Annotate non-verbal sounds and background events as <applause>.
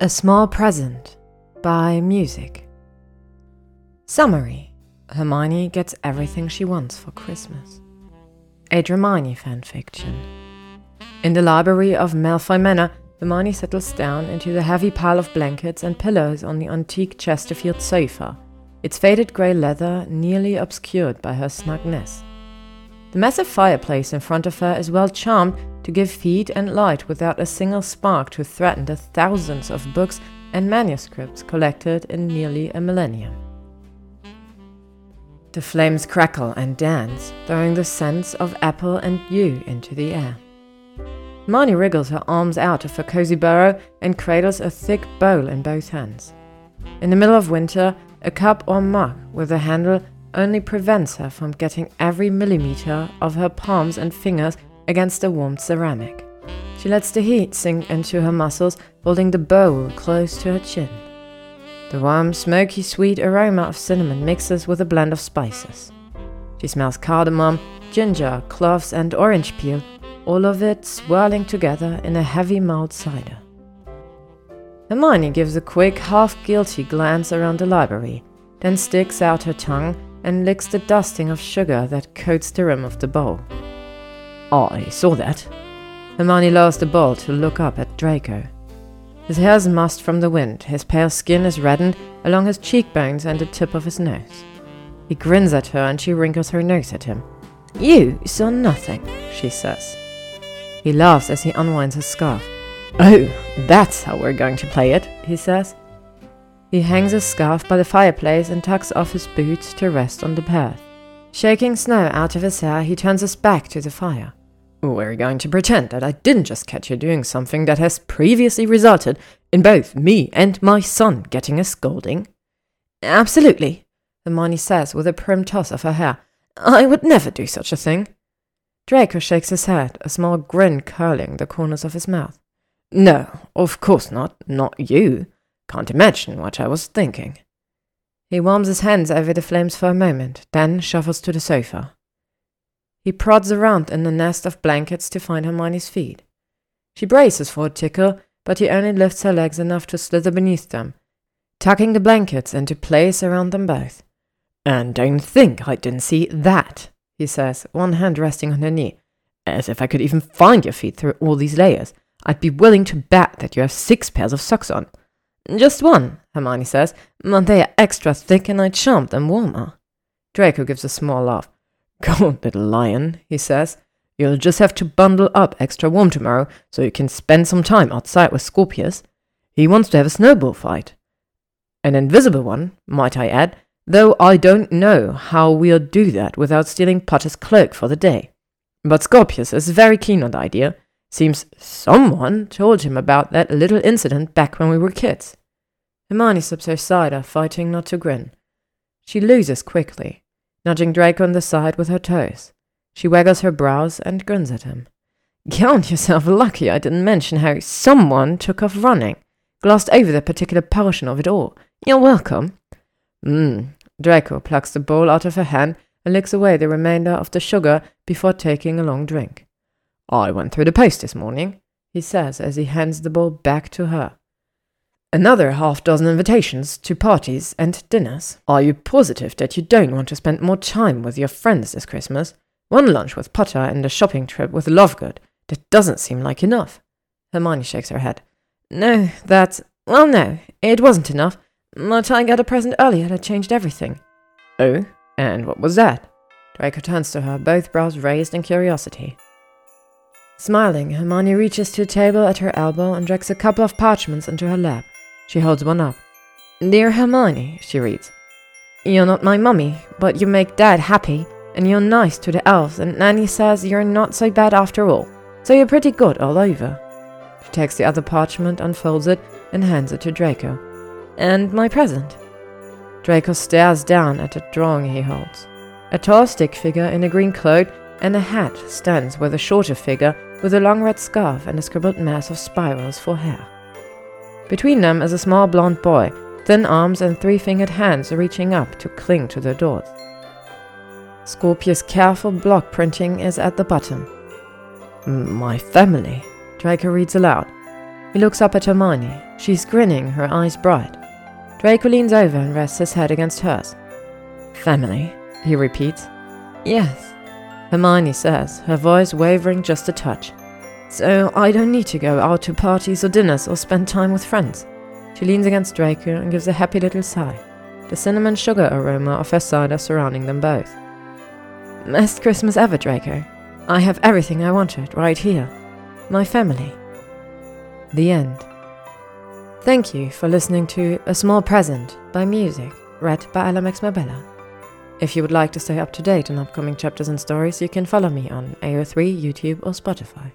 A Small Present by Musyc. Summary Hermione gets everything she wants for Christmas. A Dramione fanfiction. In the library of Malfoy Manor, Hermione settles down into the heavy pile of blankets and pillows on the antique Chesterfield sofa, its faded grey leather nearly obscured by her snugness. The massive fireplace in front of her is well charmed to give heat and light without a single spark to threaten the thousands of books and manuscripts collected in nearly a millennium. The flames crackle and dance, throwing the scents of apple and yew into the air. Marnie wriggles her arms out of her cozy burrow and cradles a thick bowl in both hands. In the middle of winter, a cup or mug with a handle only prevents her from getting every millimeter of her palms and fingers against the warm ceramic. She lets the heat sink into her muscles, holding the bowl close to her chin. The warm, smoky, sweet aroma of cinnamon mixes with a blend of spices. She smells cardamom, ginger, cloves, and orange peel, all of it swirling together in a heavy mulled cider. Hermione gives a quick, half guilty glance around the library, then sticks out her tongue and licks the dusting of sugar that coats the rim of the bowl. I saw that. Hermione lowers the bowl to look up at Draco. His hair is mussed from the wind, his pale skin is reddened along his cheekbones and the tip of his nose. He grins at her and she wrinkles her nose at him. You saw nothing, she says. He laughs as he unwinds his scarf. Oh, that's how we're going to play it, he says. He hangs his scarf by the fireplace and tucks off his boots to rest on the path. Shaking snow out of his hair, he turns his back to the fire. We're going to pretend that I didn't just catch you doing something that has previously resulted in both me and my son getting a scolding. Absolutely, Hermione says with a prim toss of her hair. I would never do such a thing. Draco shakes his head, a small grin curling the corners of his mouth. No, of course not. Not you. Can't imagine what I was thinking. He warms his hands over the flames for a moment, then shuffles to the sofa. He prods around in the nest of blankets to find Hermione's feet. She braces for a tickle, but he only lifts her legs enough to slither beneath them, tucking the blankets into place around them both. And don't think I didn't see that, he says, one hand resting on her knee. As if I could even find your feet through all these layers. I'd be willing to bet that you have six pairs of socks on. Just one, Hermione says, but they are extra thick and I'd chomp them warmer. Draco gives a small laugh. <laughs> Go, little lion, he says. You'll just have to bundle up extra warm tomorrow so you can spend some time outside with Scorpius. He wants to have a snowball fight. An invisible one, might I add, though I don't know how we'll do that without stealing Potter's cloak for the day. But Scorpius is very keen on the idea. Seems someone told him about that little incident back when we were kids. Hermione slips her cider, fighting not to grin. She loses quickly nudging Draco on the side with her toes. She waggles her brows and grins at him. Count yourself lucky I didn't mention how someone took off running. Glossed over the particular portion of it all. You're welcome. Mmm. Draco plucks the bowl out of her hand and licks away the remainder of the sugar before taking a long drink. I went through the post this morning, he says as he hands the bowl back to her. Another half dozen invitations to parties and dinners. Are you positive that you don't want to spend more time with your friends this Christmas? One lunch with Potter and a shopping trip with Lovegood. That doesn't seem like enough. Hermione shakes her head. No, that's. Well, no, it wasn't enough. But I got a present earlier that changed everything. Oh, and what was that? Draco turns to her, both brows raised in curiosity. Smiling, Hermione reaches to a table at her elbow and drags a couple of parchments into her lap. She holds one up. Dear Hermione, she reads, You're not my mummy, but you make Dad happy, and you're nice to the elves, and Nanny says you're not so bad after all, so you're pretty good all over. She takes the other parchment, unfolds it, and hands it to Draco. And my present. Draco stares down at the drawing he holds. A tall stick figure in a green cloak and a hat stands with a shorter figure with a long red scarf and a scribbled mass of spirals for hair. Between them is a small blond boy, thin arms and three fingered hands reaching up to cling to the doors. Scorpius' careful block printing is at the bottom. My family, Draco reads aloud. He looks up at Hermione. She's grinning, her eyes bright. Draco leans over and rests his head against hers. Family, he repeats. Yes, Hermione says, her voice wavering just a touch. So I don't need to go out to parties or dinners or spend time with friends. She leans against Draco and gives a happy little sigh, the cinnamon sugar aroma of her cider surrounding them both. Best Christmas ever, Draco. I have everything I wanted right here. My family. The end. Thank you for listening to A Small Present by Musyc, read by LMX Mabella. If you would like to stay up to date on upcoming chapters and stories, you can follow me on AO3, YouTube, or Spotify.